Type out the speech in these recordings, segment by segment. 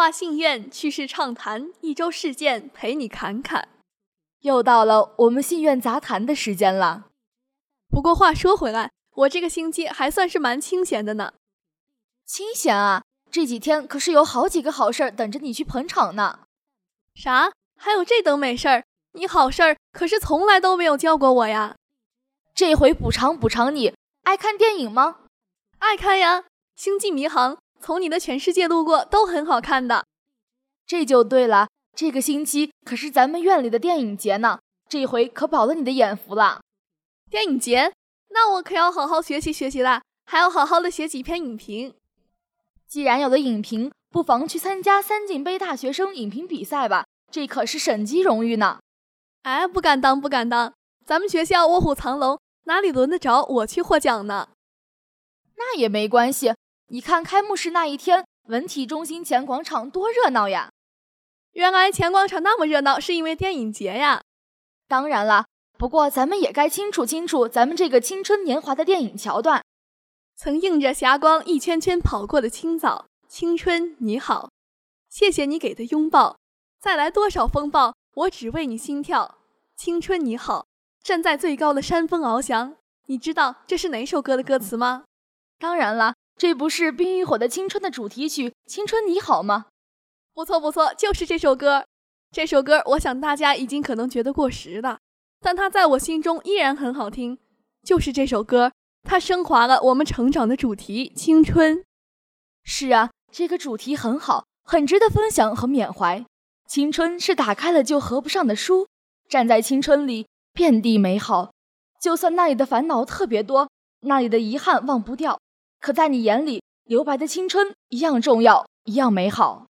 大话信愿趣事畅谈，一周事件陪你侃侃。又到了我们信院杂谈的时间了。不过话说回来，我这个星期还算是蛮清闲的呢。清闲啊，这几天可是有好几个好事儿等着你去捧场呢。啥？还有这等美事儿？你好事儿可是从来都没有叫过我呀。这回补偿补偿你。爱看电影吗？爱看呀，《星际迷航》从你的全世界路过都很好看的。这就对了，这个星期可是咱们院里的电影节呢，这回可饱了你的眼福了。电影节？那我可要好好学习学习啦，还要好好的写几篇影评。既然有了影评，不妨去参加三进杯大学生影评比赛吧，这可是省级荣誉呢。哎，不敢当，不敢当，咱们学校卧虎藏龙。哪里轮得着我去获奖呢？那也没关系。你看开幕式那一天，文体中心前广场多热闹呀！原来前广场那么热闹，是因为电影节呀。当然了，不过咱们也该清楚清楚咱们这个青春年华的电影桥段。曾映着霞光一圈圈跑过的青草，青春你好，谢谢你给的拥抱。再来多少风暴，我只为你心跳。青春你好。站在最高的山峰翱翔，你知道这是哪首歌的歌词吗？当然了，这不是《冰与火的青春》的主题曲《青春你好》吗？不错不错，就是这首歌。这首歌，我想大家已经可能觉得过时了，但它在我心中依然很好听。就是这首歌，它升华了我们成长的主题——青春。是啊，这个主题很好，很值得分享和缅怀。青春是打开了就合不上的书，站在青春里。遍地美好，就算那里的烦恼特别多，那里的遗憾忘不掉，可在你眼里，留白的青春一样重要，一样美好。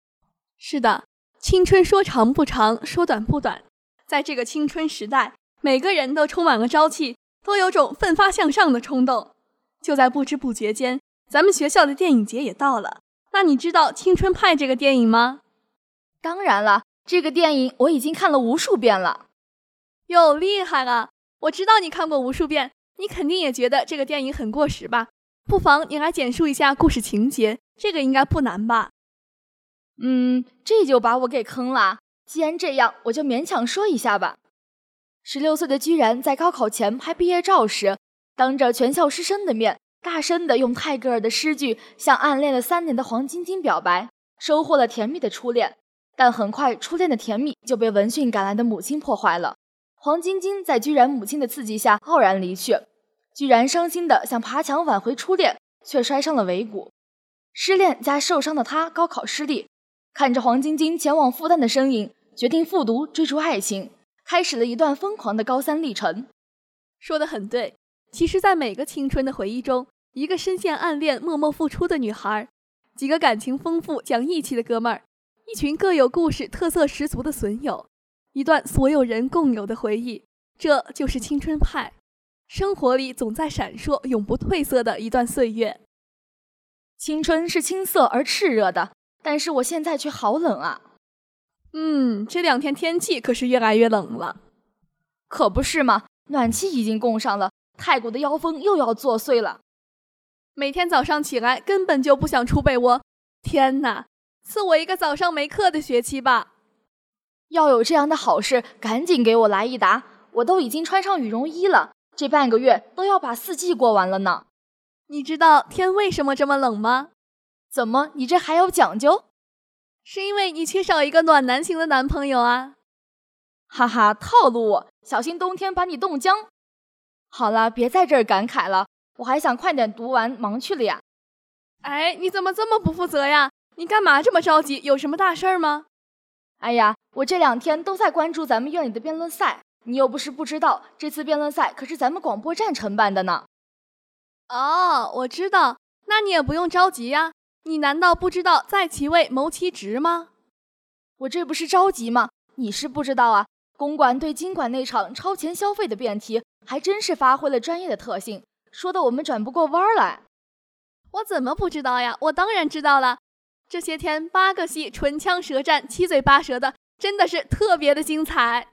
是的，青春说长不长，说短不短，在这个青春时代，每个人都充满了朝气，都有种奋发向上的冲动。就在不知不觉间，咱们学校的电影节也到了。那你知道《青春派》这个电影吗？当然了，这个电影我已经看了无数遍了。哟，厉害了！我知道你看过无数遍，你肯定也觉得这个电影很过时吧？不妨你来简述一下故事情节，这个应该不难吧？嗯，这就把我给坑了。既然这样，我就勉强说一下吧。十六岁的居然在高考前拍毕业照时，当着全校师生的面，大声的用泰戈尔的诗句向暗恋了三年的黄晶晶表白，收获了甜蜜的初恋。但很快，初恋的甜蜜就被闻讯赶来的母亲破坏了。黄晶晶在居然母亲的刺激下傲然离去，居然伤心的想爬墙挽回初恋，却摔伤了尾骨。失恋加受伤的他高考失利，看着黄晶晶前往复旦的身影，决定复读追逐爱情，开始了一段疯狂的高三历程。说的很对，其实，在每个青春的回忆中，一个深陷暗恋、默默付出的女孩，几个感情丰富、讲义气的哥们儿，一群各有故事、特色十足的损友。一段所有人共有的回忆，这就是青春派，生活里总在闪烁、永不褪色的一段岁月。青春是青涩而炽热的，但是我现在却好冷啊！嗯，这两天天气可是越来越冷了。可不是嘛，暖气已经供上了，泰国的妖风又要作祟了。每天早上起来根本就不想出被窝，天哪！赐我一个早上没课的学期吧！要有这样的好事，赶紧给我来一打！我都已经穿上羽绒衣了，这半个月都要把四季过完了呢。你知道天为什么这么冷吗？怎么，你这还有讲究？是因为你缺少一个暖男型的男朋友啊！哈哈，套路我，小心冬天把你冻僵。好了，别在这儿感慨了，我还想快点读完，忙去了呀。哎，你怎么这么不负责呀？你干嘛这么着急？有什么大事儿吗？哎呀，我这两天都在关注咱们院里的辩论赛，你又不是不知道，这次辩论赛可是咱们广播站承办的呢。哦，我知道，那你也不用着急呀。你难道不知道在其位谋其职吗？我这不是着急吗？你是不知道啊。公馆对经管那场超前消费的辩题，还真是发挥了专业的特性，说的我们转不过弯来。我怎么不知道呀？我当然知道了。这些天八个系唇枪舌战、七嘴八舌的，真的是特别的精彩。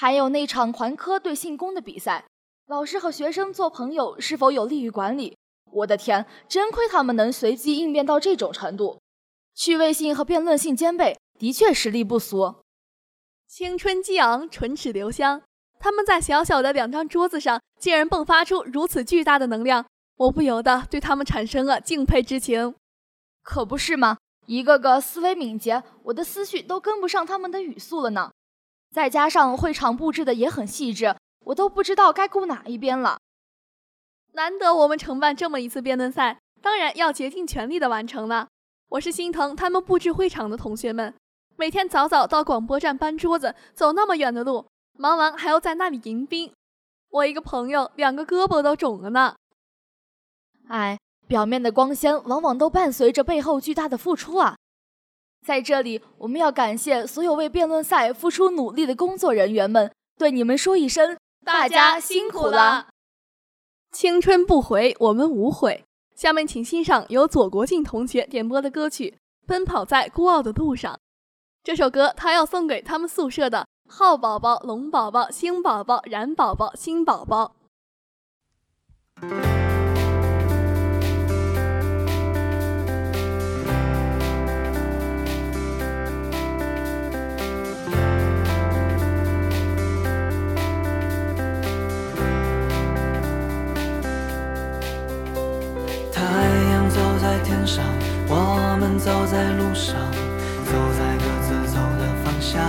还有那场环科对信工的比赛，老师和学生做朋友是否有利于管理？我的天，真亏他们能随机应变到这种程度。趣味性和辩论性兼备，的确实力不俗。青春激昂，唇齿留香。他们在小小的两张桌子上，竟然迸发出如此巨大的能量，我不由得对他们产生了敬佩之情。可不是吗？一个个思维敏捷，我的思绪都跟不上他们的语速了呢。再加上会场布置的也很细致，我都不知道该顾哪一边了。难得我们承办这么一次辩论赛，当然要竭尽全力的完成了。我是心疼他们布置会场的同学们，每天早早到广播站搬桌子，走那么远的路。忙完还要在那里迎宾，我一个朋友两个胳膊都肿了呢。哎，表面的光鲜往往都伴随着背后巨大的付出啊！在这里，我们要感谢所有为辩论赛付出努力的工作人员们，对你们说一声大家辛苦了。青春不回，我们无悔。下面请欣赏由左国静同学点播的歌曲《奔跑在孤傲的路上》。这首歌他要送给他们宿舍的。浩宝宝、龙宝宝、星宝宝、冉宝宝、新宝宝。走在路上，走在各自走的方向。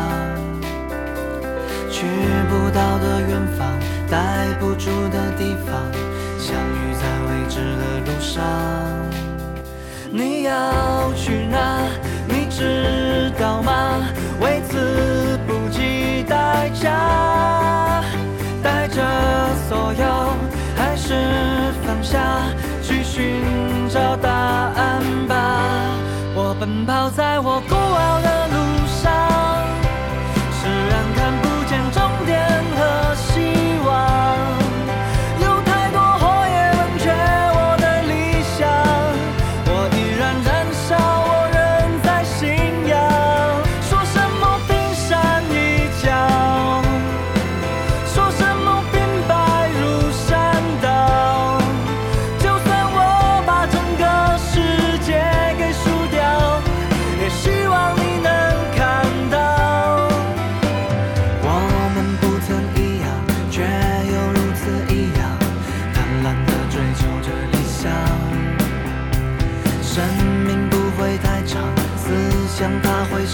去不到的远方，待不住的地方，相遇在未知的路上。你要去哪？你知道吗？为此不计代价，泡在我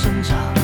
生长。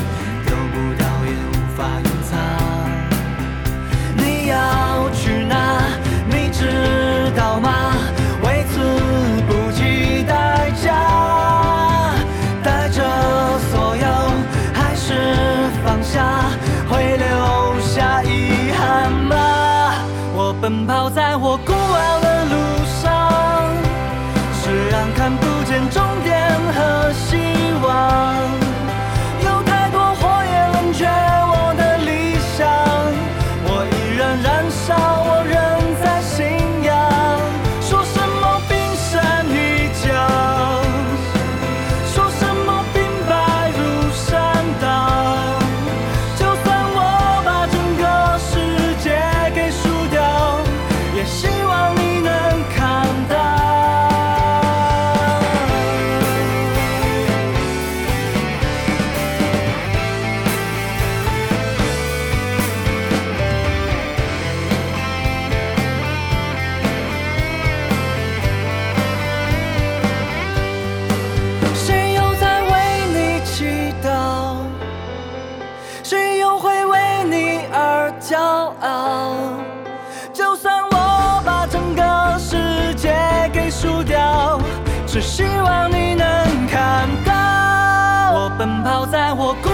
只希望你能看到。我奔跑在我孤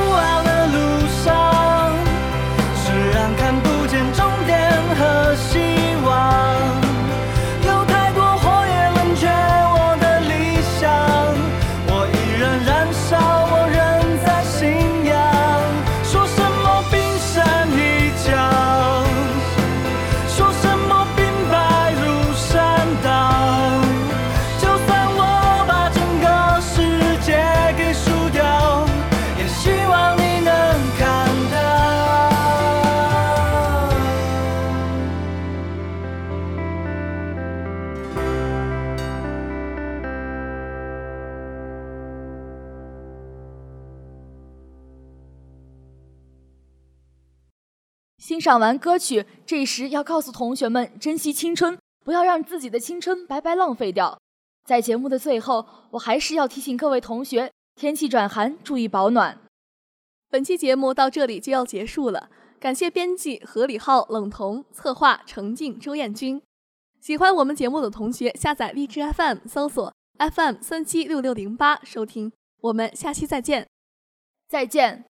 欣赏完歌曲，这时要告诉同学们珍惜青春，不要让自己的青春白白浪费掉。在节目的最后，我还是要提醒各位同学，天气转寒，注意保暖。本期节目到这里就要结束了，感谢编辑何李浩、冷彤，策划程静、周艳君。喜欢我们节目的同学，下载荔枝 FM，搜索 FM 三七六六零八收听。我们下期再见，再见。